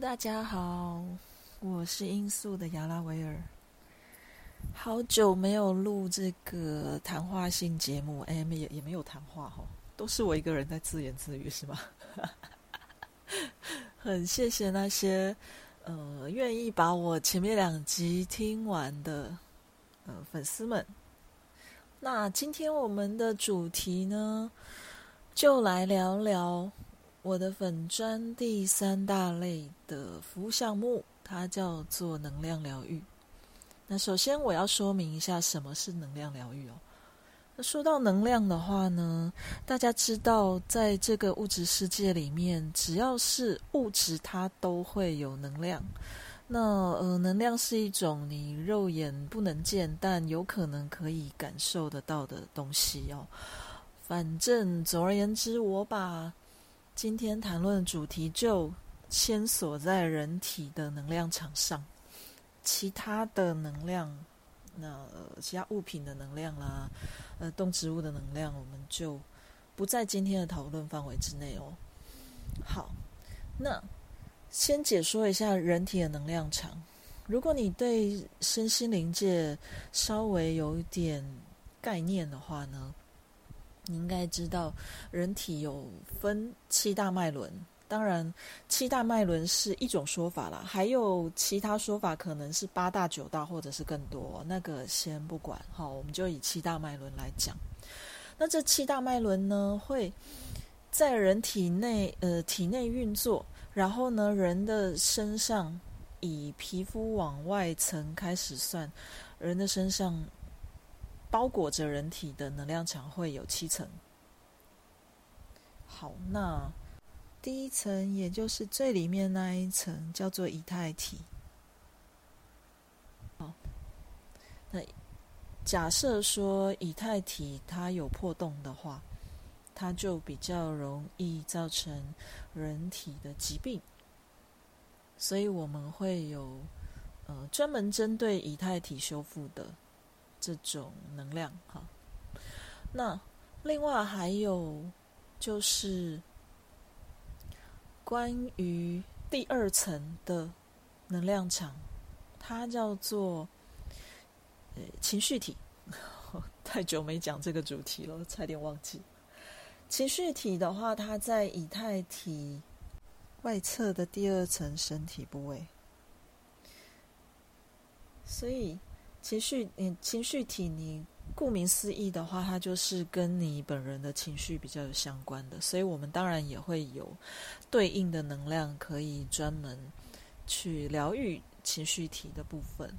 大家好，我是音速的亚拉维尔。好久没有录这个谈话性节目，哎，也也没有谈话哈，都是我一个人在自言自语，是吗？很谢谢那些呃愿意把我前面两集听完的呃粉丝们。那今天我们的主题呢，就来聊聊。我的粉砖第三大类的服务项目，它叫做能量疗愈。那首先我要说明一下什么是能量疗愈哦。那说到能量的话呢，大家知道，在这个物质世界里面，只要是物质，它都会有能量。那呃，能量是一种你肉眼不能见，但有可能可以感受得到的东西哦。反正总而言之，我把今天谈论的主题就先锁在人体的能量场上，其他的能量，那呃其他物品的能量啦，呃动植物的能量，我们就不在今天的讨论范围之内哦。好，那先解说一下人体的能量场。如果你对身心灵界稍微有一点概念的话呢？你应该知道，人体有分七大脉轮。当然，七大脉轮是一种说法啦，还有其他说法，可能是八大、九大，或者是更多。那个先不管，好，我们就以七大脉轮来讲。那这七大脉轮呢，会在人体内，呃，体内运作。然后呢，人的身上以皮肤往外层开始算，人的身上。包裹着人体的能量场会有七层。好，那第一层也就是最里面那一层叫做以太体。好，那假设说以太体它有破洞的话，它就比较容易造成人体的疾病，所以我们会有呃专门针对以太体修复的。这种能量，哈。那另外还有就是关于第二层的能量场，它叫做情绪体。太久没讲这个主题了，差点忘记。情绪体的话，它在以太体外侧的第二层身体部位，所以。情绪，你情绪体，你顾名思义的话，它就是跟你本人的情绪比较有相关的，所以我们当然也会有对应的能量，可以专门去疗愈情绪体的部分。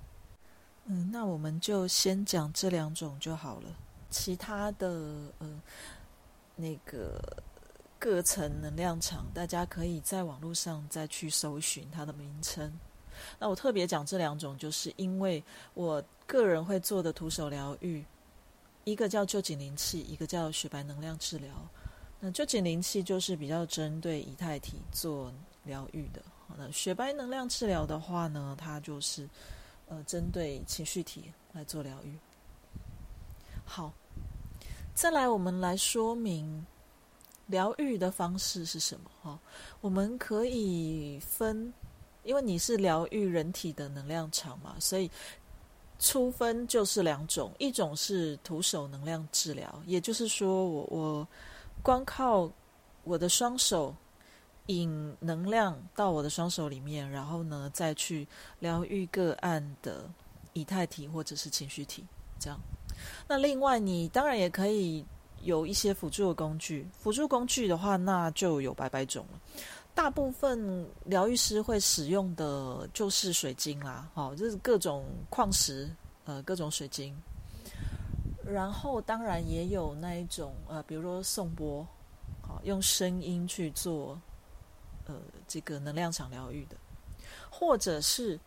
嗯，那我们就先讲这两种就好了，其他的呃那个各层能量场，大家可以在网络上再去搜寻它的名称。那我特别讲这两种，就是因为我个人会做的徒手疗愈，一个叫旧景灵气，一个叫雪白能量治疗。那旧景灵气就是比较针对以太体做疗愈的，那雪白能量治疗的话呢，它就是呃针对情绪体来做疗愈。好，再来我们来说明疗愈的方式是什么哈？我们可以分。因为你是疗愈人体的能量场嘛，所以初分就是两种，一种是徒手能量治疗，也就是说，我我光靠我的双手引能量到我的双手里面，然后呢再去疗愈个案的以太体或者是情绪体，这样。那另外，你当然也可以有一些辅助的工具，辅助工具的话，那就有百百种了。大部分疗愈师会使用的就是水晶啦，好，就是各种矿石，呃，各种水晶。然后当然也有那一种，呃，比如说送波，好，用声音去做，呃，这个能量场疗愈的，或者是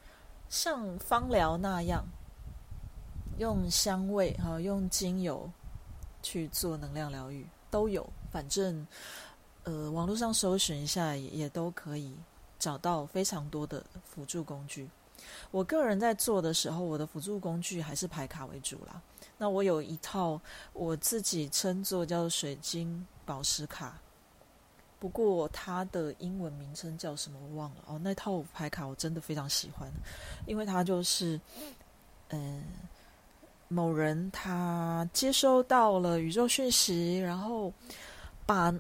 像芳疗那样，用香味，哈，用精油去做能量疗愈，都有，反正。呃，网络上搜寻一下也也都可以找到非常多的辅助工具。我个人在做的时候，我的辅助工具还是牌卡为主啦。那我有一套我自己称作叫水晶宝石卡，不过它的英文名称叫什么我忘了哦。那套牌卡我真的非常喜欢，因为它就是嗯，某人他接收到了宇宙讯息，然后把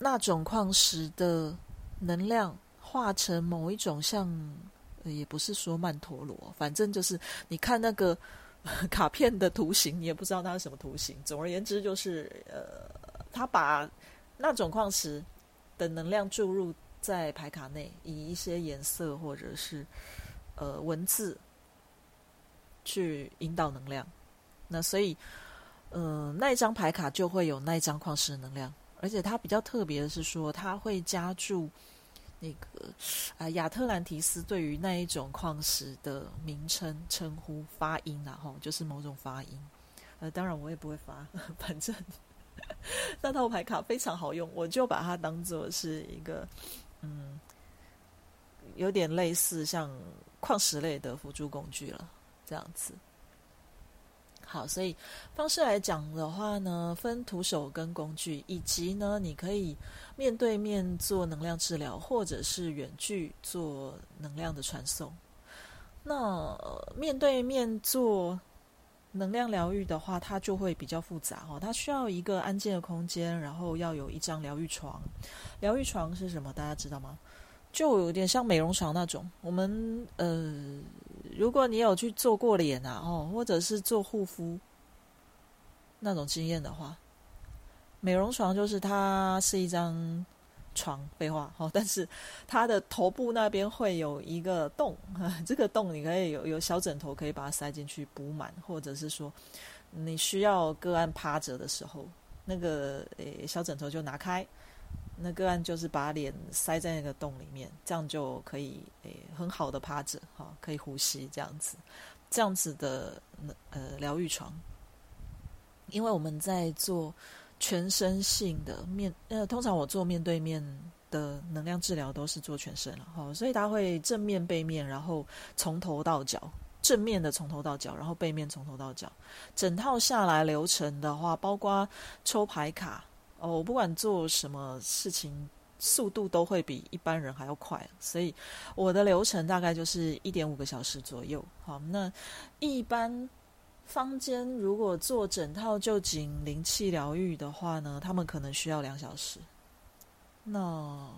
那种矿石的能量化成某一种像，也不是说曼陀罗，反正就是你看那个 卡片的图形，你也不知道它是什么图形。总而言之，就是呃，他把那种矿石。的能量注入在牌卡内，以一些颜色或者是呃文字去引导能量。那所以，嗯，那一张牌卡就会有那一张矿石的能量，而且它比较特别的是说，它会加注那个啊亚特兰提斯对于那一种矿石的名称、称呼、发音，然后就是某种发音。呃，当然我也不会发，反正。那套牌卡非常好用，我就把它当做是一个，嗯，有点类似像矿石类的辅助工具了，这样子。好，所以方式来讲的话呢，分徒手跟工具，以及呢，你可以面对面做能量治疗，或者是远距做能量的传送。那面对面做。能量疗愈的话，它就会比较复杂哈。它需要一个安静的空间，然后要有一张疗愈床。疗愈床是什么？大家知道吗？就有点像美容床那种。我们呃，如果你有去做过脸啊，哦，或者是做护肤那种经验的话，美容床就是它是一张。床废话哦，但是它的头部那边会有一个洞，这个洞你可以有有小枕头可以把它塞进去补满，或者是说你需要个案趴着的时候，那个诶小枕头就拿开，那个案就是把脸塞在那个洞里面，这样就可以诶很好的趴着哈，可以呼吸这样子，这样子的呃疗愈床，因为我们在做。全身性的面，呃，通常我做面对面的能量治疗都是做全身了哈，所以他会正面、背面，然后从头到脚，正面的从头到脚，然后背面从头到脚，整套下来流程的话，包括抽牌卡哦，我不管做什么事情，速度都会比一般人还要快，所以我的流程大概就是一点五个小时左右。好，那一般。坊间如果做整套就仅灵气疗愈的话呢，他们可能需要两小时。那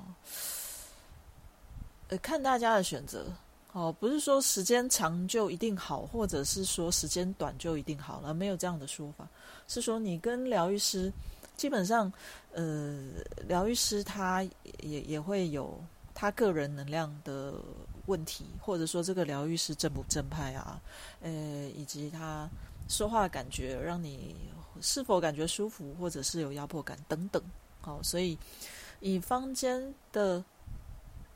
呃，看大家的选择哦，不是说时间长就一定好，或者是说时间短就一定好了，没有这样的说法。是说你跟疗愈师，基本上呃，疗愈师他也也会有他个人能量的。问题，或者说这个疗愈师正不正派啊？呃，以及他说话感觉让你是否感觉舒服，或者是有压迫感等等。好，所以以坊间的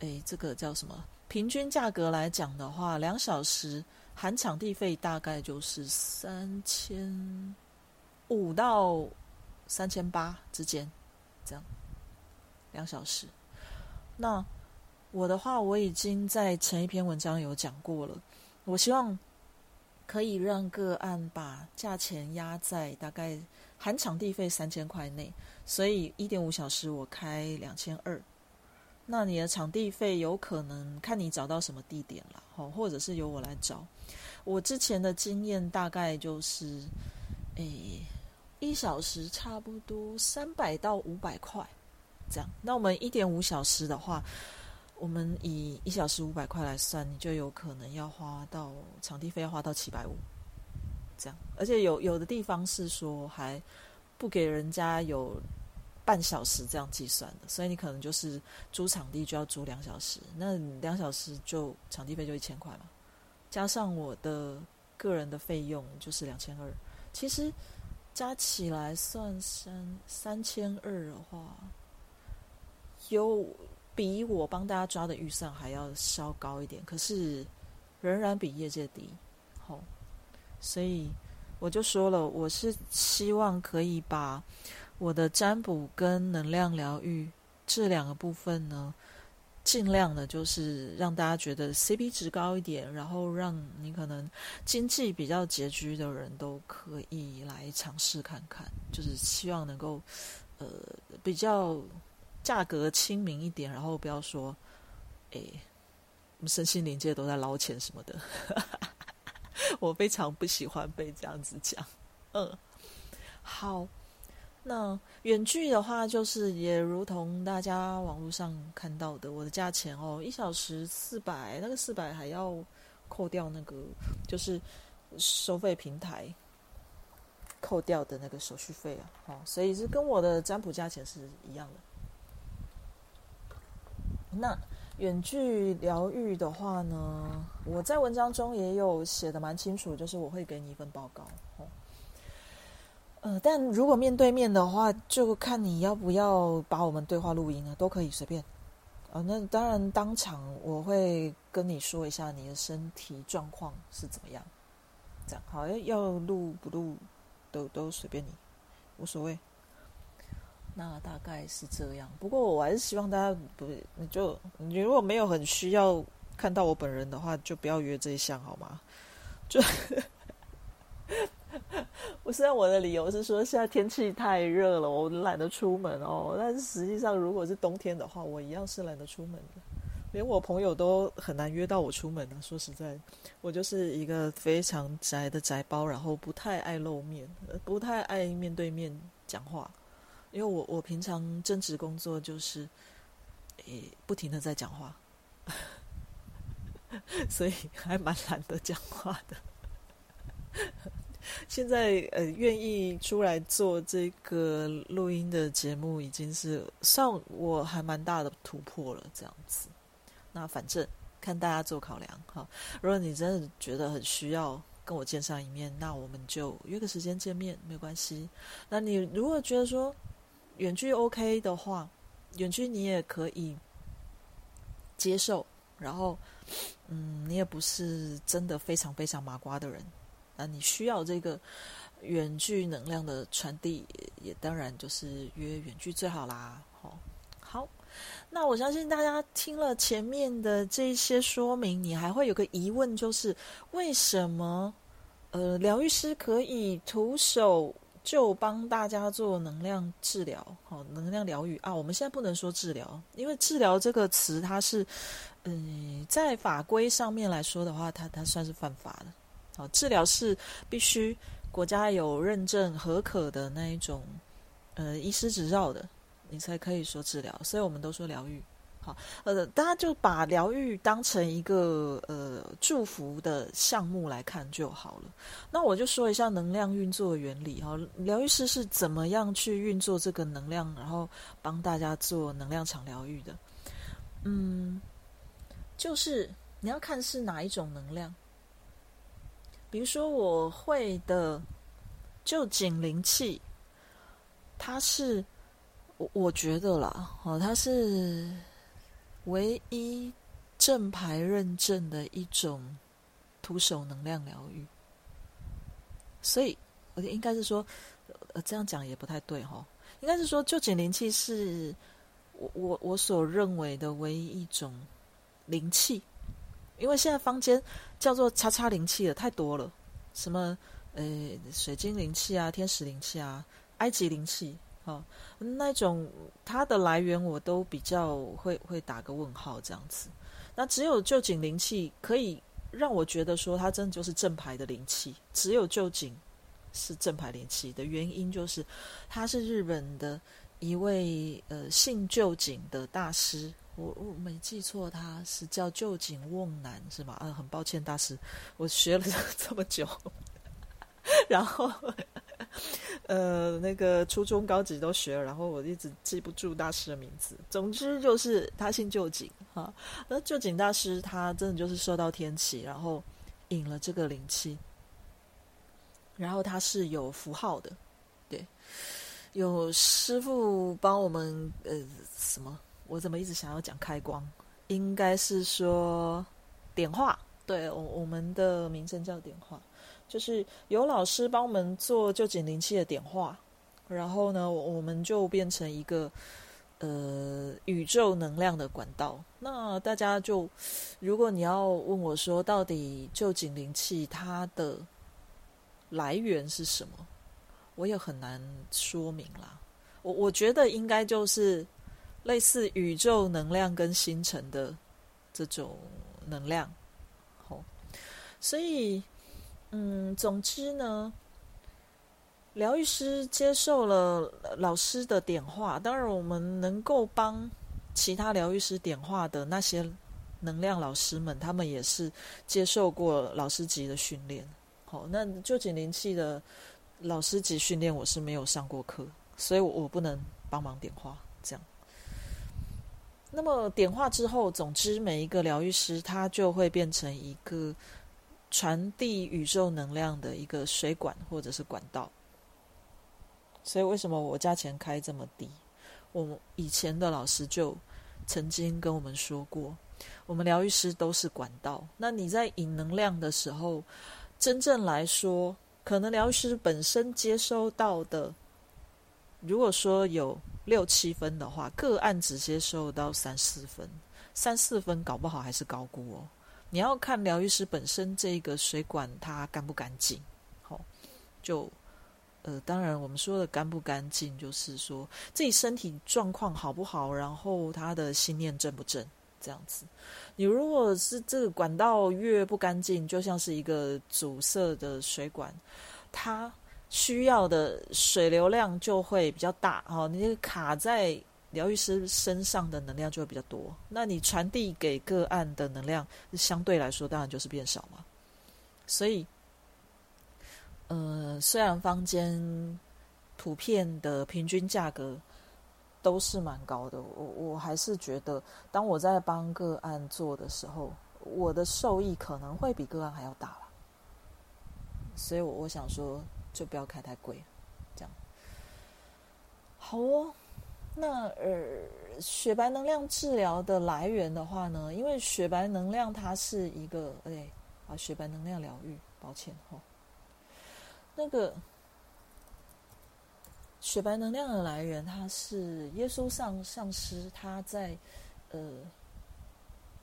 诶这个叫什么平均价格来讲的话，两小时含场地费大概就是三千五到三千八之间，这样两小时。那我的话，我已经在前一篇文章有讲过了。我希望可以让个案把价钱压在大概含场地费三千块内，所以一点五小时我开两千二。那你的场地费有可能看你找到什么地点了，哦，或者是由我来找。我之前的经验大概就是，诶，一小时差不多三百到五百块这样。那我们一点五小时的话。我们以一小时五百块来算，你就有可能要花到场地费要花到七百五，这样。而且有有的地方是说还不给人家有半小时这样计算的，所以你可能就是租场地就要租两小时，那两小时就场地费就一千块嘛，加上我的个人的费用就是两千二，其实加起来算三三千二的话，有。比我帮大家抓的预算还要稍高一点，可是仍然比业界低。好，所以我就说了，我是希望可以把我的占卜跟能量疗愈这两个部分呢，尽量的，就是让大家觉得 CP 值高一点，然后让你可能经济比较拮据的人都可以来尝试看看，就是希望能够呃比较。价格亲民一点，然后不要说，哎，我们身心灵界都在捞钱什么的。我非常不喜欢被这样子讲。嗯，好，那远距的话，就是也如同大家网络上看到的，我的价钱哦，一小时四百，那个四百还要扣掉那个就是收费平台扣掉的那个手续费啊，哦，所以是跟我的占卜价钱是一样的。那远距疗愈的话呢，我在文章中也有写的蛮清楚，就是我会给你一份报告。哦，呃，但如果面对面的话，就看你要不要把我们对话录音了，都可以随便。啊，那当然当场我会跟你说一下你的身体状况是怎么样，这样好，要录不录都都随便你，无所谓。那大概是这样，不过我还是希望大家不，你就你如果没有很需要看到我本人的话，就不要约这一项好吗？就，我虽然我的理由是说现在天气太热了，我懒得出门哦，但是实际上如果是冬天的话，我一样是懒得出门的，连我朋友都很难约到我出门啊。说实在，我就是一个非常宅的宅包，然后不太爱露面，不太爱面对面讲话。因为我我平常正职工作就是，诶，不停的在讲话，所以还蛮懒得讲话的。现在呃，愿意出来做这个录音的节目，已经是算我还蛮大的突破了。这样子，那反正看大家做考量哈。如果你真的觉得很需要跟我见上一面，那我们就约个时间见面，没关系。那你如果觉得说，远距 OK 的话，远距你也可以接受。然后，嗯，你也不是真的非常非常麻瓜的人，那你需要这个远距能量的传递，也当然就是约远距最好啦。好，好，那我相信大家听了前面的这些说明，你还会有个疑问，就是为什么呃，疗愈师可以徒手？就帮大家做能量治疗，好，能量疗愈啊。我们现在不能说治疗，因为治疗这个词，它是，嗯，在法规上面来说的话，它它算是犯法的。好，治疗是必须国家有认证合可的那一种，呃，医师执照的，你才可以说治疗。所以我们都说疗愈。好，呃，大家就把疗愈当成一个呃祝福的项目来看就好了。那我就说一下能量运作原理哈，疗愈师是怎么样去运作这个能量，然后帮大家做能量场疗愈的。嗯，就是你要看是哪一种能量，比如说我会的就紧灵气，它是我我觉得啦，哦，它是。唯一正牌认证的一种徒手能量疗愈，所以我应该是说，呃，这样讲也不太对哈。应该是说，就减灵气是我我我所认为的唯一一种灵气，因为现在坊间叫做叉叉灵气的太多了，什么呃水晶灵气啊、天使灵气啊、埃及灵气。哦，那种它的来源我都比较会会打个问号这样子。那只有旧井灵气可以让我觉得说它真的就是正牌的灵气。只有旧井是正牌灵气的原因就是，他是日本的一位呃姓旧井的大师。我我没记错，他是叫旧井瓮男是吗？啊，很抱歉大师，我学了 这么久，然后。呃，那个初中、高级都学了，然后我一直记不住大师的名字。总之就是他姓旧井哈，那旧井大师他真的就是受到天启，然后引了这个灵气，然后他是有符号的，对，有师傅帮我们呃什么？我怎么一直想要讲开光？应该是说点化，对我我们的名称叫点化。就是有老师帮我们做旧景灵气的点化，然后呢，我们就变成一个呃宇宙能量的管道。那大家就，如果你要问我说，到底旧景灵气它的来源是什么，我也很难说明啦。我我觉得应该就是类似宇宙能量跟星辰的这种能量。好，所以，嗯，总之呢，疗愈师接受了老师的点化，当然我们能够帮其他疗愈师点化的那些能量老师们，他们也是接受过老师级的训练。好，那就景灵气的老师级训练我是没有上过课，所以我我不能帮忙点化。这样，那么点化之后，总之每一个疗愈师他就会变成一个传递宇宙能量的一个水管或者是管道。所以为什么我价钱开这么低？我以前的老师就曾经跟我们说过，我们疗愈师都是管道。那你在引能量的时候。真正来说，可能疗愈师本身接收到的，如果说有六七分的话，个案只接收到三四分，三四分搞不好还是高估哦。你要看疗愈师本身这个水管它干不干净，好，就呃，当然我们说的干不干净，就是说自己身体状况好不好，然后他的心念正不正。这样子，你如果是这个管道越不干净，就像是一个阻塞的水管，它需要的水流量就会比较大哦。你卡在疗愈师身上的能量就会比较多，那你传递给个案的能量相对来说当然就是变少嘛。所以，呃，虽然坊间普遍的平均价格。都是蛮高的，我我还是觉得，当我在帮个案做的时候，我的受益可能会比个案还要大了。所以，我我想说，就不要开太贵，这样。好哦，那呃，雪白能量治疗的来源的话呢，因为雪白能量它是一个，哎，啊，雪白能量疗愈，抱歉哈，那个。雪白能量的来源，它是耶稣上上师他在呃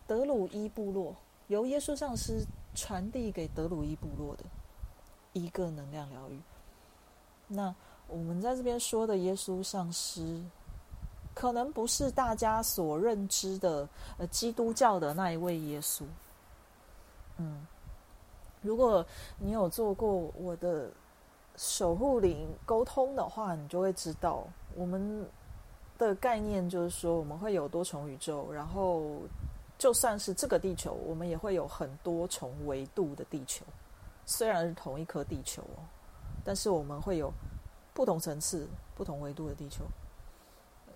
德鲁伊部落，由耶稣上师传递给德鲁伊部落的一个能量疗愈。那我们在这边说的耶稣上师，可能不是大家所认知的呃基督教的那一位耶稣。嗯，如果你有做过我的。守护灵沟通的话，你就会知道我们的概念就是说，我们会有多重宇宙，然后就算是这个地球，我们也会有很多重维度的地球。虽然是同一颗地球哦，但是我们会有不同层次、不同维度的地球。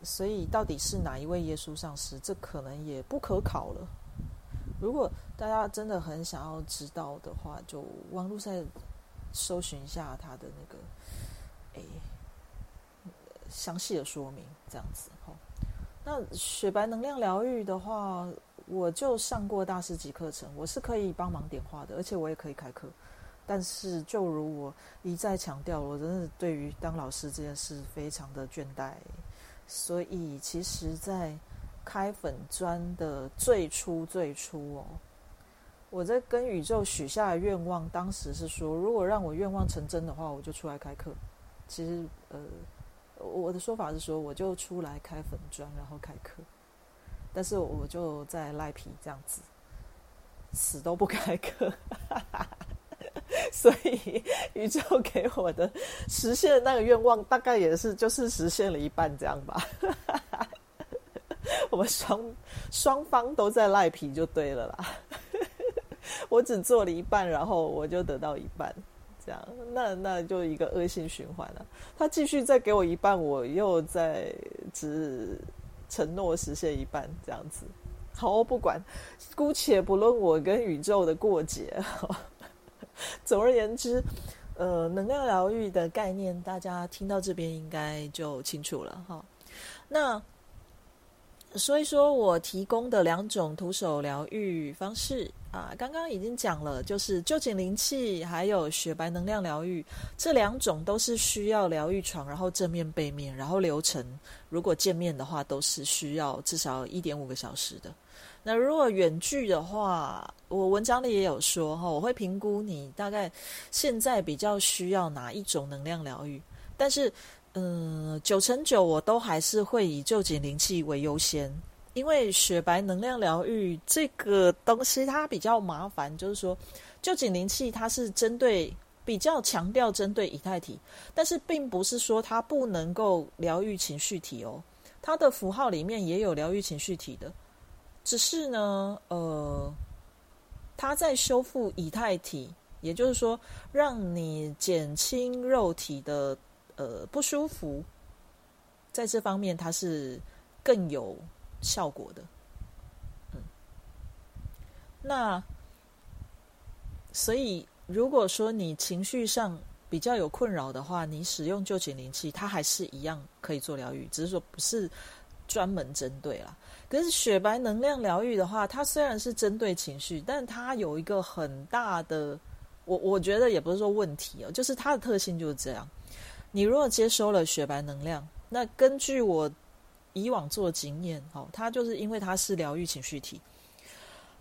所以，到底是哪一位耶稣上师，这可能也不可考了。如果大家真的很想要知道的话，就网络上。搜寻一下他的那个，诶，详细的说明这样子哈。那雪白能量疗愈的话，我就上过大师级课程，我是可以帮忙点化的，而且我也可以开课。但是，就如我一再强调，我真的对于当老师这件事非常的倦怠。所以，其实，在开粉砖的最初最初哦。我在跟宇宙许下的愿望，当时是说，如果让我愿望成真的话，我就出来开课。其实，呃，我的说法是说，我就出来开粉砖，然后开课。但是，我就在赖皮这样子，死都不开课。所以，宇宙给我的实现那个愿望，大概也是就是实现了一半这样吧。我们双双方都在赖皮，就对了啦。我只做了一半，然后我就得到一半，这样，那那就一个恶性循环了。他继续再给我一半，我又在只承诺实现一半，这样子。好，不管，姑且不论我跟宇宙的过节。总而言之，呃，能量疗愈的概念，大家听到这边应该就清楚了哈。那。所以说我提供的两种徒手疗愈方式啊，刚刚已经讲了，就是旧景灵气还有雪白能量疗愈，这两种都是需要疗愈床，然后正面背面，然后流程如果见面的话，都是需要至少一点五个小时的。那如果远距的话，我文章里也有说哈，我会评估你大概现在比较需要哪一种能量疗愈。但是嗯，九成九我都还是会以旧景灵气为优先，因为雪白能量疗愈这个东西它比较麻烦，就是说旧景灵气它是针对比较强调针对以太体，但是并不是说它不能够疗愈情绪体哦，它的符号里面也有疗愈情绪体的，只是呢，呃，它在修复以太体。也就是说，让你减轻肉体的呃不舒服，在这方面它是更有效果的。嗯，那所以如果说你情绪上比较有困扰的话，你使用旧景灵气，它还是一样可以做疗愈，只是说不是专门针对啦。可是雪白能量疗愈的话，它虽然是针对情绪，但它有一个很大的。我我觉得也不是说问题哦，就是它的特性就是这样。你如果接收了雪白能量，那根据我以往做的经验，哦，它就是因为它是疗愈情绪体，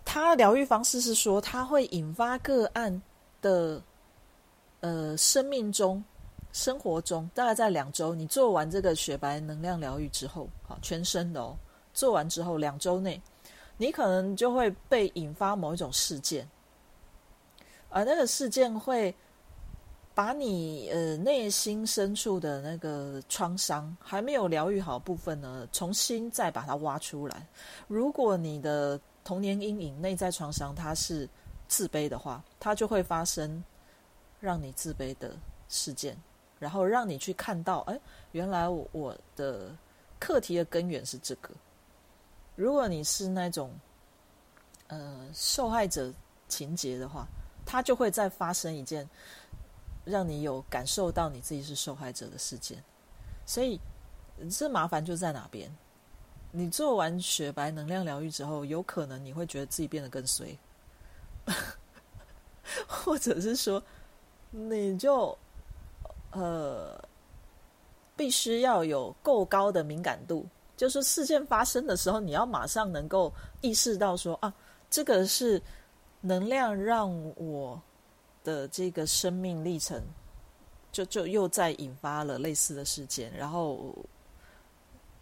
它疗愈方式是说，它会引发个案的呃生命中、生活中，大概在两周，你做完这个雪白能量疗愈之后，好，全身的哦，做完之后两周内，你可能就会被引发某一种事件。而那个事件会把你呃内心深处的那个创伤还没有疗愈好部分呢，重新再把它挖出来。如果你的童年阴影、内在创伤它是自卑的话，它就会发生让你自卑的事件，然后让你去看到，哎，原来我的课题的根源是这个。如果你是那种呃受害者情节的话。它就会再发生一件让你有感受到你自己是受害者的事件，所以这麻烦就在哪边？你做完雪白能量疗愈之后，有可能你会觉得自己变得更衰，或者是说，你就呃必须要有够高的敏感度，就是事件发生的时候，你要马上能够意识到说啊，这个是。能量让我的这个生命历程，就就又再引发了类似的事件，然后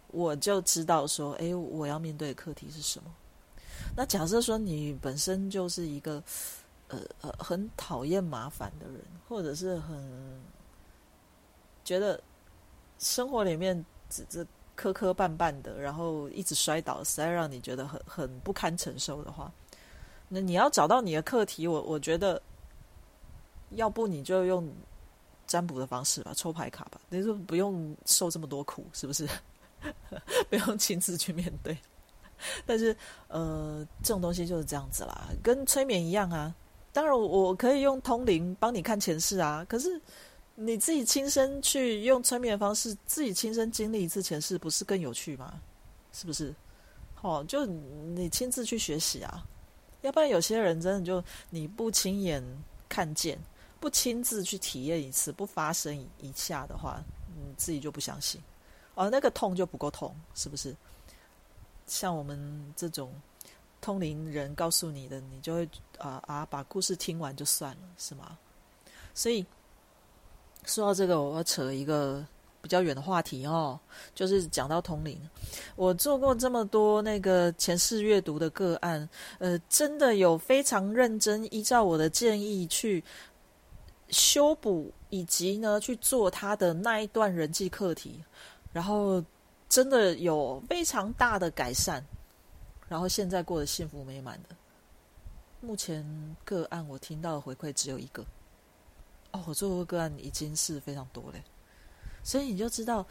我就知道说，哎，我要面对的课题是什么？那假设说你本身就是一个呃呃很讨厌麻烦的人，或者是很觉得生活里面只这磕磕绊绊的，然后一直摔倒，实在让你觉得很很不堪承受的话。那你要找到你的课题，我我觉得，要不你就用占卜的方式吧，抽牌卡吧，你说不用受这么多苦，是不是？不用亲自去面对。但是，呃，这种东西就是这样子啦，跟催眠一样啊。当然，我可以用通灵帮你看前世啊。可是，你自己亲身去用催眠的方式，自己亲身经历一次前世，不是更有趣吗？是不是？哦，就你亲自去学习啊。要不然有些人真的就你不亲眼看见，不亲自去体验一次，不发生一下的话，你自己就不相信，哦，那个痛就不够痛，是不是？像我们这种通灵人告诉你的，你就会啊啊把故事听完就算了，是吗？所以说到这个，我要扯一个。比较远的话题哦，就是讲到通灵。我做过这么多那个前世阅读的个案，呃，真的有非常认真依照我的建议去修补，以及呢去做他的那一段人际课题，然后真的有非常大的改善，然后现在过得幸福美满的。目前个案我听到的回馈只有一个。我做过个案已经是非常多嘞。所以你就知道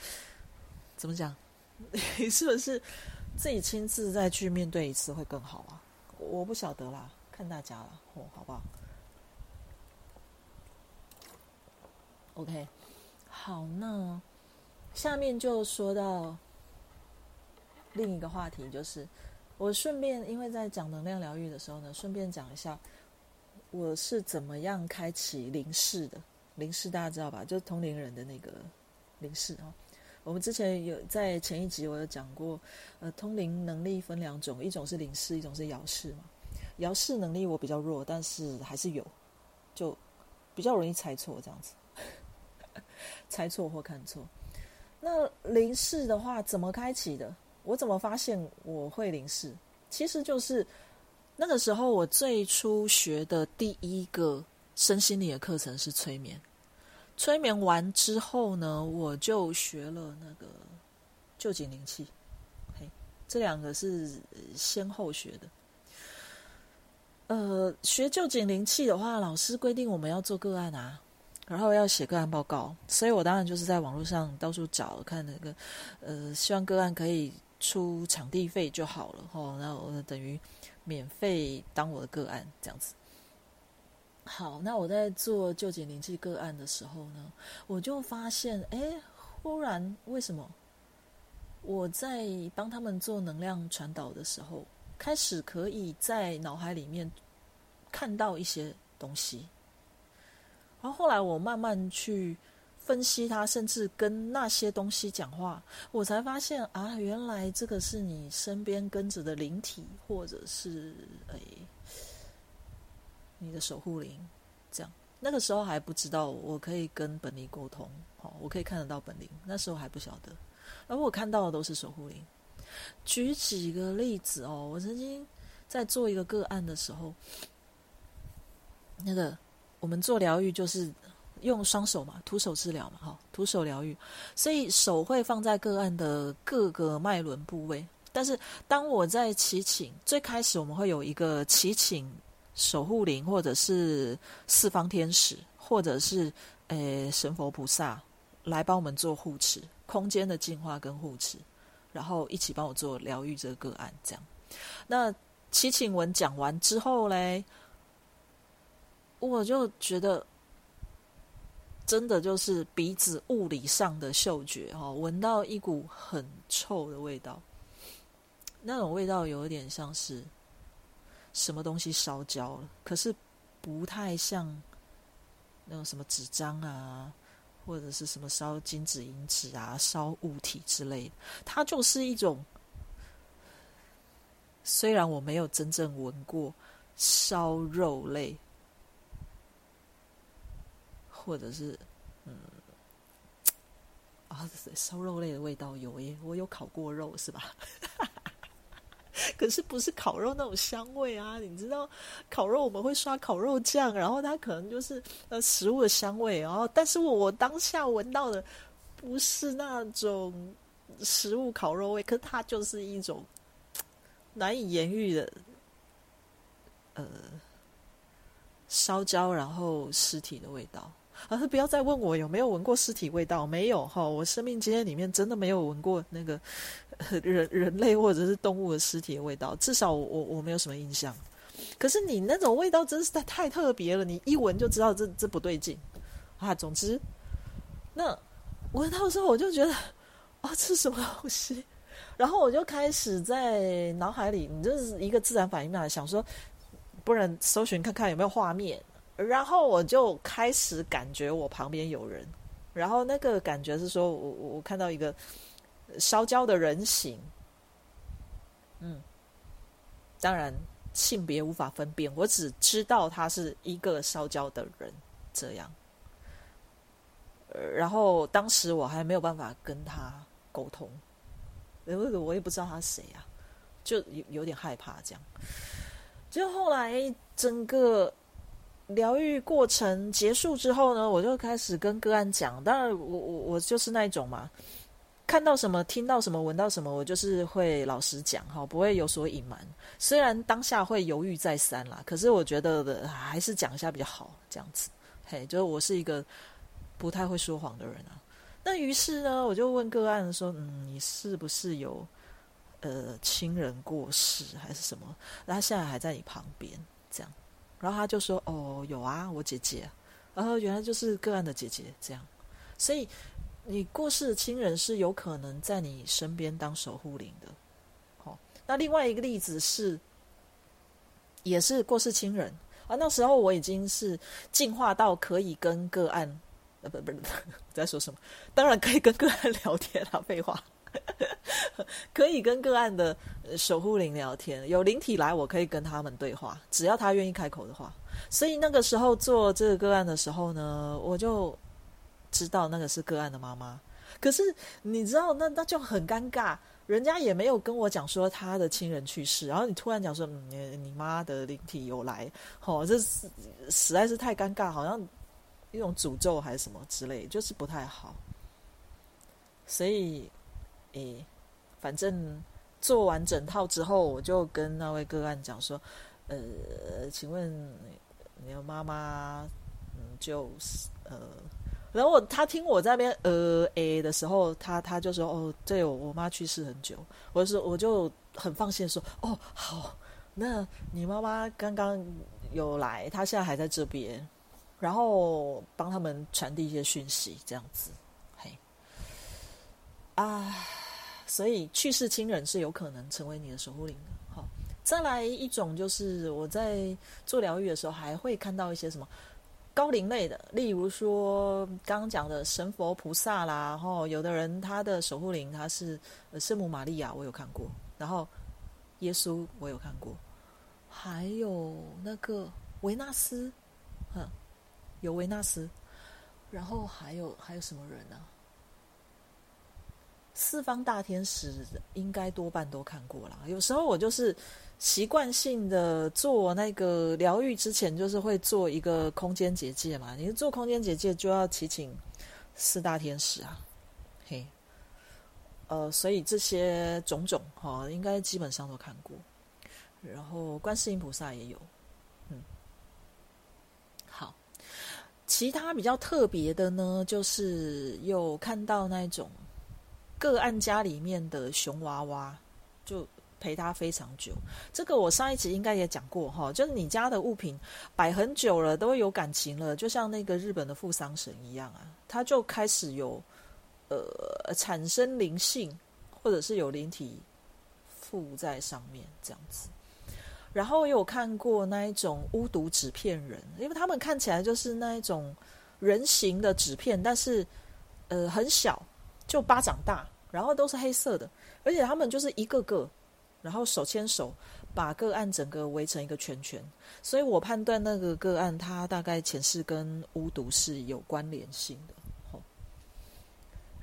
怎么讲，你是不是自己亲自再去面对一次会更好啊？我不晓得啦，看大家了哦，好不好？OK，好，那下面就说到另一个话题，就是我顺便因为在讲能量疗愈的时候呢，顺便讲一下我是怎么样开启灵视的。灵视大家知道吧？就是同龄人的那个。灵视啊，我们之前有在前一集我有讲过，呃，通灵能力分两种，一种是灵视，一种是遥视嘛。遥视能力我比较弱，但是还是有，就比较容易猜错这样子，猜错或看错。那灵视的话，怎么开启的？我怎么发现我会灵视？其实就是那个时候，我最初学的第一个身心理的课程是催眠。催眠完之后呢，我就学了那个旧景灵气。嘿，这两个是先后学的。呃，学旧景灵气的话，老师规定我们要做个案啊，然后要写个案报告，所以我当然就是在网络上到处找看那个，呃，希望个案可以出场地费就好了哈，那我等于免费当我的个案这样子。好，那我在做旧景灵气个案的时候呢，我就发现，哎，忽然为什么我在帮他们做能量传导的时候？开始可以在脑海里面看到一些东西，然后后来我慢慢去分析它，甚至跟那些东西讲话，我才发现啊，原来这个是你身边跟着的灵体，或者是诶你的守护灵。这样那个时候还不知道我可以跟本灵沟通，好，我可以看得到本灵，那时候还不晓得，而我看到的都是守护灵。举几个例子哦，我曾经在做一个个案的时候，那个我们做疗愈就是用双手嘛，徒手治疗嘛，哈，徒手疗愈，所以手会放在个案的各个脉轮部位。但是当我在祈请，最开始我们会有一个祈请守护灵，或者是四方天使，或者是诶神佛菩萨来帮我们做护持，空间的净化跟护持。然后一起帮我做疗愈这个个案，这样。那祈请文讲完之后嘞，我就觉得真的就是鼻子物理上的嗅觉哈，闻到一股很臭的味道。那种味道有点像是什么东西烧焦了，可是不太像那种什么纸张啊。或者是什么烧金纸银纸啊，烧物体之类的，它就是一种。虽然我没有真正闻过烧肉类，或者是嗯啊，烧肉类的味道有耶，我有烤过肉是吧？可是不是烤肉那种香味啊？你知道烤肉我们会刷烤肉酱，然后它可能就是呃食物的香味。然后，但是我我当下闻到的不是那种食物烤肉味，可它就是一种难以言喻的呃烧焦然后尸体的味道。啊，不要再问我有没有闻过尸体味道，没有哈，我生命经验里面真的没有闻过那个人人类或者是动物的尸体的味道，至少我我没有什么印象。可是你那种味道真是太太特别了，你一闻就知道这这不对劲啊。总之，那闻到时候我就觉得啊，这什么东西？然后我就开始在脑海里，你就是一个自然反应嘛，想说，不然搜寻看看有没有画面。然后我就开始感觉我旁边有人，然后那个感觉是说我我看到一个烧焦的人形，嗯，当然性别无法分辨，我只知道他是一个烧焦的人，这样。然后当时我还没有办法跟他沟通，因为我也不知道他是谁啊，就有有点害怕这样。就后来整个。疗愈过程结束之后呢，我就开始跟个案讲。当然，我我我就是那一种嘛，看到什么、听到什么、闻到什么，我就是会老实讲哈，不会有所隐瞒。虽然当下会犹豫再三啦，可是我觉得的还是讲一下比较好。这样子，嘿，就是我是一个不太会说谎的人啊。那于是呢，我就问个案说：“嗯，你是不是有呃亲人过世还是什么？那他现在还在你旁边？”这样。然后他就说：“哦，有啊，我姐姐。然后原来就是个案的姐姐这样。所以你过世的亲人是有可能在你身边当守护灵的。好，那另外一个例子是，也是过世亲人啊。那时候我已经是进化到可以跟个案……呃，不不不，在说什么？当然可以跟个案聊天啊，废话。” 可以跟个案的守护灵聊天，有灵体来，我可以跟他们对话，只要他愿意开口的话。所以那个时候做这个个案的时候呢，我就知道那个是个案的妈妈。可是你知道，那那就很尴尬，人家也没有跟我讲说他的亲人去世，然后你突然讲说，嗯，你你妈的灵体有来，哦，这实在是太尴尬，好像一种诅咒还是什么之类，就是不太好。所以，诶，反正做完整套之后，我就跟那位个案讲说，呃，请问你的妈妈，嗯，就是呃。然后他听我在那边呃诶的时候，他他就说哦，对，我妈去世很久。我就我就很放心说哦好，那你妈妈刚刚有来，她现在还在这边，然后帮他们传递一些讯息，这样子，嘿啊，所以去世亲人是有可能成为你的守护灵的。好，再来一种就是我在做疗愈的时候，还会看到一些什么。高龄类的，例如说刚刚讲的神佛菩萨啦，然后有的人他的守护灵他是圣母玛利亚，我有看过，然后耶稣我有看过，还有那个维纳斯，哼，有维纳斯，然后还有还有什么人呢？四方大天使应该多半都看过了，有时候我就是。习惯性的做那个疗愈之前，就是会做一个空间结界嘛。你做空间结界就要祈请四大天使啊，嘿，呃，所以这些种种哈，应该基本上都看过。然后观世音菩萨也有，嗯，好。其他比较特别的呢，就是有看到那种个案家里面的熊娃娃，就。陪他非常久，这个我上一集应该也讲过哈，就是你家的物品摆很久了，都有感情了，就像那个日本的富桑神一样啊，他就开始有呃产生灵性，或者是有灵体附在上面这样子。然后有看过那一种巫毒纸片人，因为他们看起来就是那一种人形的纸片，但是呃很小，就巴掌大，然后都是黑色的，而且他们就是一个个。然后手牵手，把个案整个围成一个圈圈，所以我判断那个个案他大概前世跟巫毒是有关联性的。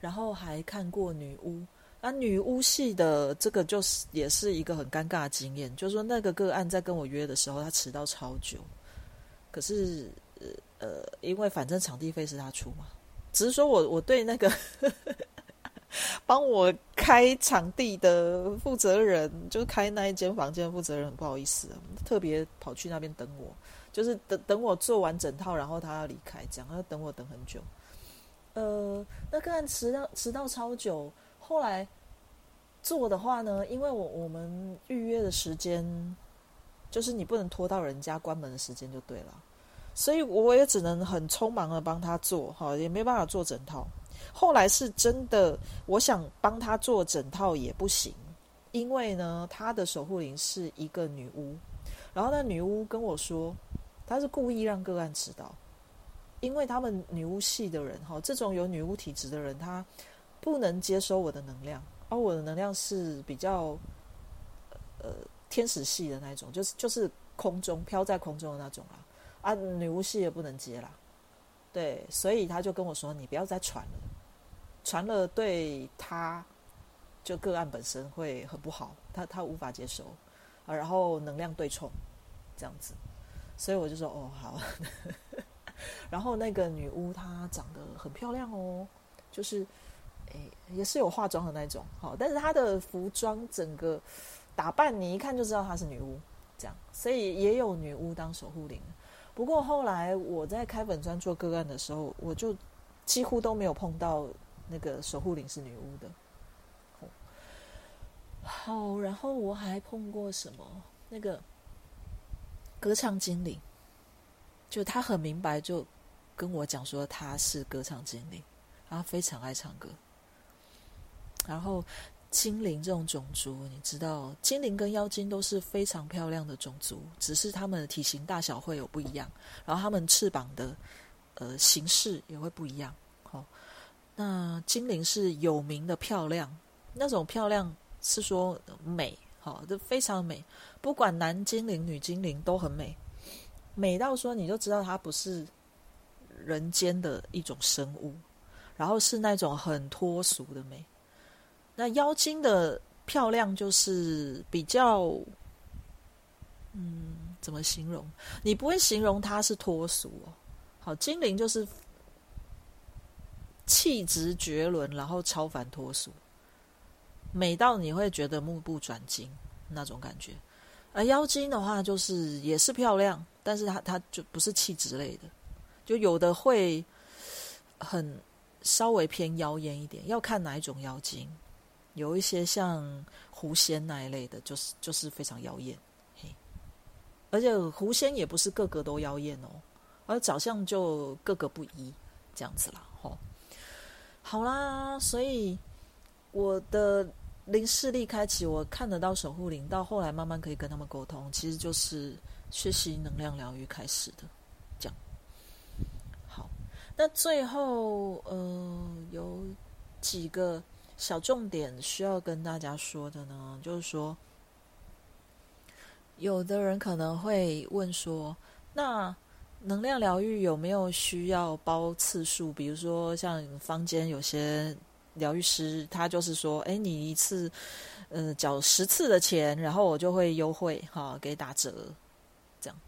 然后还看过女巫，啊，女巫系的这个就是也是一个很尴尬的经验，就是说那个个案在跟我约的时候，他迟到超久，可是呃，因为反正场地费是他出嘛，只是说我我对那个。帮我开场地的负责人，就是开那一间房间的负责人，很不好意思，特别跑去那边等我，就是等等我做完整套，然后他要离开，这样，他要等我等很久。呃，那个人迟到迟到超久，后来做的话呢，因为我我们预约的时间，就是你不能拖到人家关门的时间就对了，所以我也只能很匆忙的帮他做，哈，也没办法做整套。后来是真的，我想帮他做整套也不行，因为呢，他的守护灵是一个女巫，然后那女巫跟我说，她是故意让个案迟到，因为他们女巫系的人哈，这种有女巫体质的人，他不能接收我的能量，而我的能量是比较呃天使系的那种，就是就是空中飘在空中的那种啦，啊，女巫系也不能接啦，对，所以他就跟我说，你不要再传了。传了对他，就个案本身会很不好，他他无法接受啊，然后能量对冲这样子，所以我就说哦好，然后那个女巫她长得很漂亮哦，就是诶也是有化妆的那种，好，但是她的服装整个打扮你一看就知道她是女巫，这样，所以也有女巫当守护灵。不过后来我在开本专做个案的时候，我就几乎都没有碰到。那个守护灵是女巫的，好，然后我还碰过什么？那个歌唱精灵，就他很明白，就跟我讲说他是歌唱精灵，他非常爱唱歌。然后精灵这种种族，你知道，精灵跟妖精都是非常漂亮的种族，只是他们的体型大小会有不一样，然后他们翅膀的呃形式也会不一样。好。那精灵是有名的漂亮，那种漂亮是说美，好，就非常美。不管男精灵、女精灵都很美，美到说你就知道它不是人间的一种生物。然后是那种很脱俗的美。那妖精的漂亮就是比较，嗯，怎么形容？你不会形容它是脱俗哦。好，精灵就是气质绝伦，然后超凡脱俗，美到你会觉得目不转睛那种感觉。而妖精的话，就是也是漂亮，但是它它就不是气质类的，就有的会很稍微偏妖艳一点，要看哪一种妖精。有一些像狐仙那一类的，就是就是非常妖艳，嘿，而且狐仙也不是个个都妖艳哦，而长相就各个不一这样子啦，吼。好啦，所以我的。灵视力开启，我看得到守护灵，到后来慢慢可以跟他们沟通，其实就是学习能量疗愈开始的。这样，好，那最后呃有几个小重点需要跟大家说的呢，就是说，有的人可能会问说，那能量疗愈有没有需要包次数？比如说像坊间有些。疗愈师他就是说，哎，你一次，呃，缴十次的钱，然后我就会优惠哈，给打折，这样，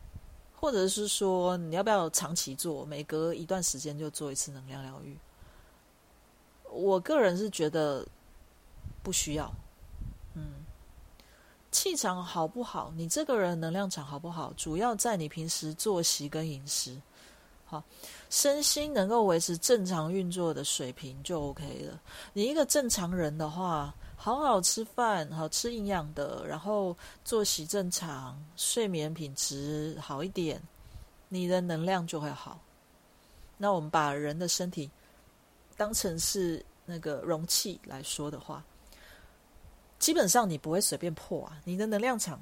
或者是说你要不要长期做，每隔一段时间就做一次能量疗愈？我个人是觉得不需要，气场好不好，你这个人能量场好不好，主要在你平时作息跟饮食。好，身心能够维持正常运作的水平就 OK 了。你一个正常人的话，好好吃饭，好吃营养的，然后作息正常，睡眠品质好一点，你的能量就会好。那我们把人的身体当成是那个容器来说的话，基本上你不会随便破啊，你的能量场、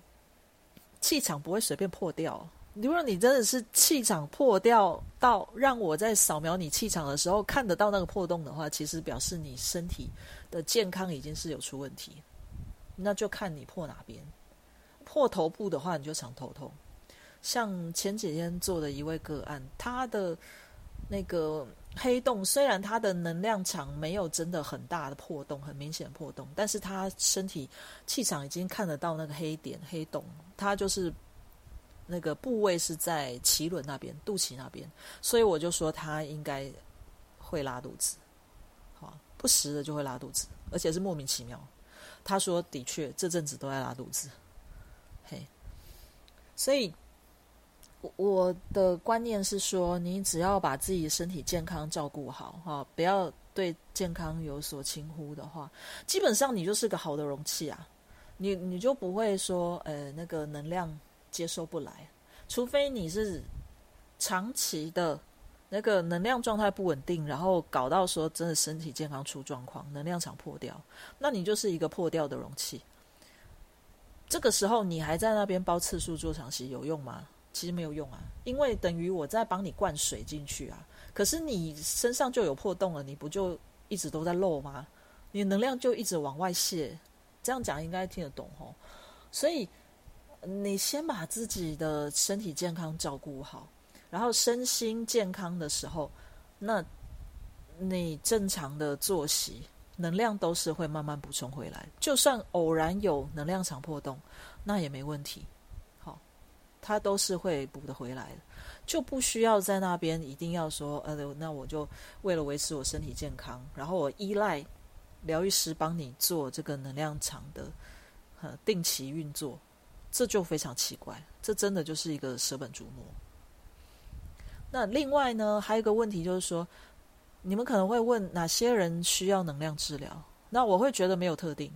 气场不会随便破掉。如果你真的是气场破掉到让我在扫描你气场的时候看得到那个破洞的话，其实表示你身体的健康已经是有出问题。那就看你破哪边。破头部的话，你就常头痛。像前几天做的一位个案，他的那个黑洞，虽然他的能量场没有真的很大的破洞，很明显破洞，但是他身体气场已经看得到那个黑点、黑洞，他就是。那个部位是在脐轮那边，肚脐那边，所以我就说他应该会拉肚子，好，不时的就会拉肚子，而且是莫名其妙。他说的确这阵子都在拉肚子，嘿，所以我的观念是说，你只要把自己身体健康照顾好，哈，不要对健康有所轻忽的话，基本上你就是个好的容器啊，你你就不会说，呃，那个能量。接受不来，除非你是长期的那个能量状态不稳定，然后搞到说真的身体健康出状况，能量场破掉，那你就是一个破掉的容器。这个时候你还在那边包次数做长期有用吗？其实没有用啊，因为等于我在帮你灌水进去啊，可是你身上就有破洞了，你不就一直都在漏吗？你能量就一直往外泄，这样讲应该听得懂吼，所以。你先把自己的身体健康照顾好，然后身心健康的时候，那你正常的作息，能量都是会慢慢补充回来。就算偶然有能量场破洞，那也没问题。他，都是会补得回来的，就不需要在那边一定要说，呃，那我就为了维持我身体健康，然后我依赖疗愈师帮你做这个能量场的呃定期运作。这就非常奇怪，这真的就是一个舍本逐末。那另外呢，还有一个问题就是说，你们可能会问哪些人需要能量治疗？那我会觉得没有特定。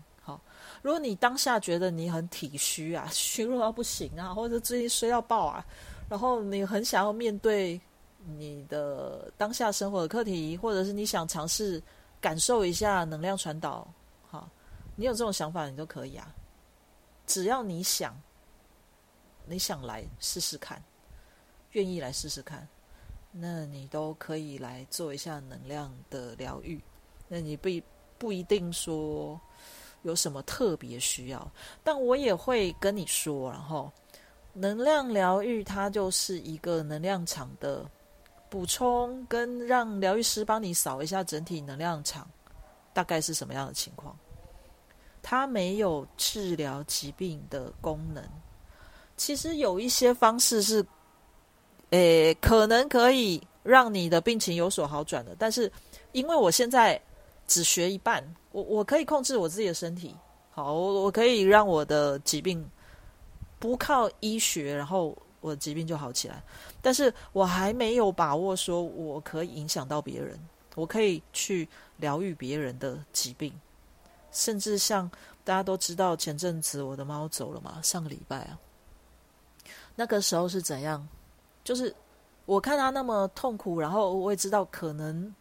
如果你当下觉得你很体虚啊，虚弱到不行啊，或者最近衰到爆啊，然后你很想要面对你的当下生活的课题，或者是你想尝试感受一下能量传导，好，你有这种想法，你都可以啊。只要你想，你想来试试看，愿意来试试看，那你都可以来做一下能量的疗愈。那你不不一定说有什么特别需要，但我也会跟你说，然后能量疗愈它就是一个能量场的补充跟让疗愈师帮你扫一下整体能量场，大概是什么样的情况？它没有治疗疾病的功能。其实有一些方式是，诶，可能可以让你的病情有所好转的。但是，因为我现在只学一半，我我可以控制我自己的身体，好，我我可以让我的疾病不靠医学，然后我的疾病就好起来。但是我还没有把握说我可以影响到别人，我可以去疗愈别人的疾病，甚至像大家都知道，前阵子我的猫走了嘛，上个礼拜啊。那个时候是怎样？就是我看它那么痛苦，然后我也知道可能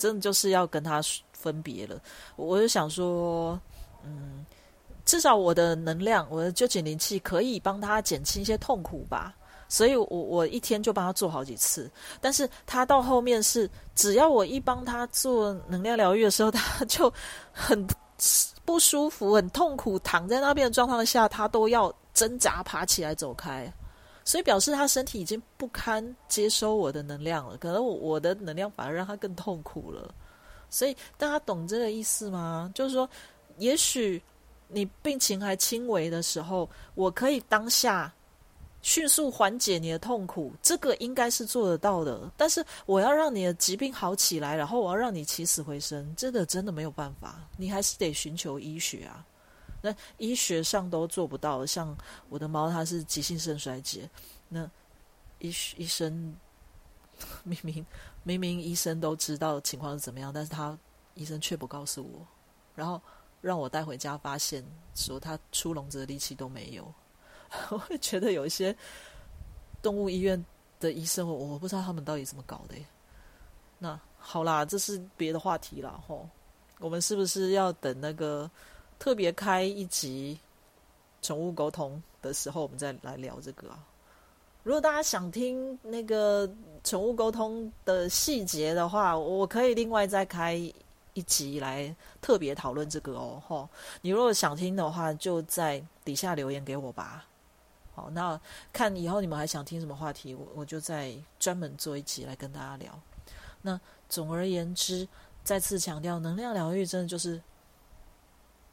真的就是要跟他分别了。我就想说，嗯，至少我的能量，我的纠结灵气可以帮他减轻一些痛苦吧。所以我我一天就帮他做好几次。但是他到后面是，只要我一帮他做能量疗愈的时候，他就很不舒服、很痛苦，躺在那边的状况下，他都要。挣扎爬起来走开，所以表示他身体已经不堪接收我的能量了。可能我我的能量反而让他更痛苦了。所以大家懂这个意思吗？就是说，也许你病情还轻微的时候，我可以当下迅速缓解你的痛苦，这个应该是做得到的。但是我要让你的疾病好起来，然后我要让你起死回生，这个真的没有办法。你还是得寻求医学啊。那医学上都做不到，像我的猫，它是急性肾衰竭。那医医生 明明明明医生都知道情况是怎么样，但是他医生却不告诉我，然后让我带回家，发现说他出笼子的力气都没有。我会觉得有一些动物医院的医生，我我不知道他们到底怎么搞的。那好啦，这是别的话题了吼。我们是不是要等那个？特别开一集宠物沟通的时候，我们再来聊这个啊。如果大家想听那个宠物沟通的细节的话，我可以另外再开一集来特别讨论这个哦。吼，你如果想听的话，就在底下留言给我吧。好，那看以后你们还想听什么话题，我我就再专门做一集来跟大家聊。那总而言之，再次强调，能量疗愈真的就是。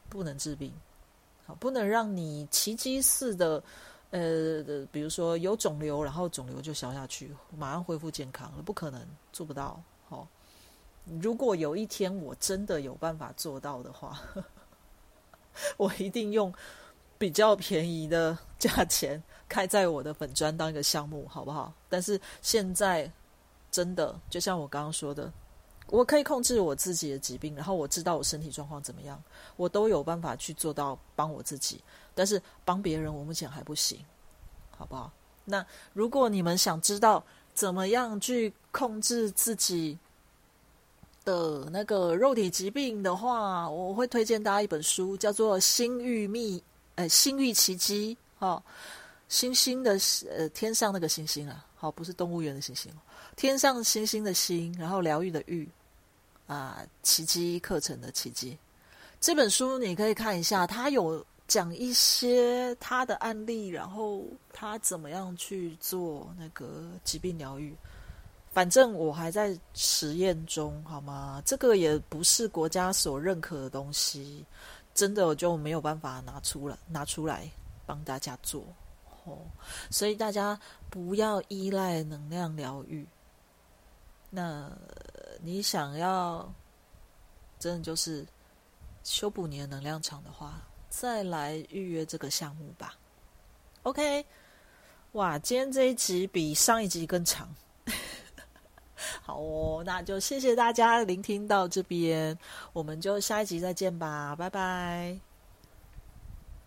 不能治病，好，不能让你奇迹似的，呃，比如说有肿瘤，然后肿瘤就消下去，马上恢复健康了，不可能做不到。好，如果有一天我真的有办法做到的话，我一定用比较便宜的价钱开在我的粉砖当一个项目，好不好？但是现在真的就像我刚刚说的。我可以控制我自己的疾病，然后我知道我身体状况怎么样，我都有办法去做到帮我自己。但是帮别人，我目前还不行，好不好？那如果你们想知道怎么样去控制自己的那个肉体疾病的话，我会推荐大家一本书，叫做《星域秘》，呃，《星域奇迹》哦，星星的呃，天上那个星星啊，好，不是动物园的星星，天上星星的星，然后疗愈的愈。啊，奇迹课程的奇迹，这本书你可以看一下，他有讲一些他的案例，然后他怎么样去做那个疾病疗愈。反正我还在实验中，好吗？这个也不是国家所认可的东西，真的我就没有办法拿出来拿出来帮大家做哦。所以大家不要依赖能量疗愈。那。你想要真的就是修补你的能量场的话，再来预约这个项目吧。OK，哇，今天这一集比上一集更长。好哦，那就谢谢大家聆听到这边，我们就下一集再见吧，拜拜。